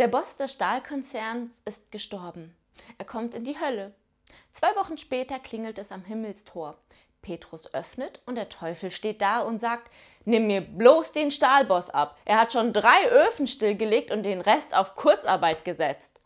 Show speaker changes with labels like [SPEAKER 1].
[SPEAKER 1] Der Boss des Stahlkonzerns ist gestorben. Er kommt in die Hölle. Zwei Wochen später klingelt es am Himmelstor. Petrus öffnet und der Teufel steht da und sagt, nimm mir bloß den Stahlboss ab. Er hat schon drei Öfen stillgelegt und den Rest auf Kurzarbeit gesetzt.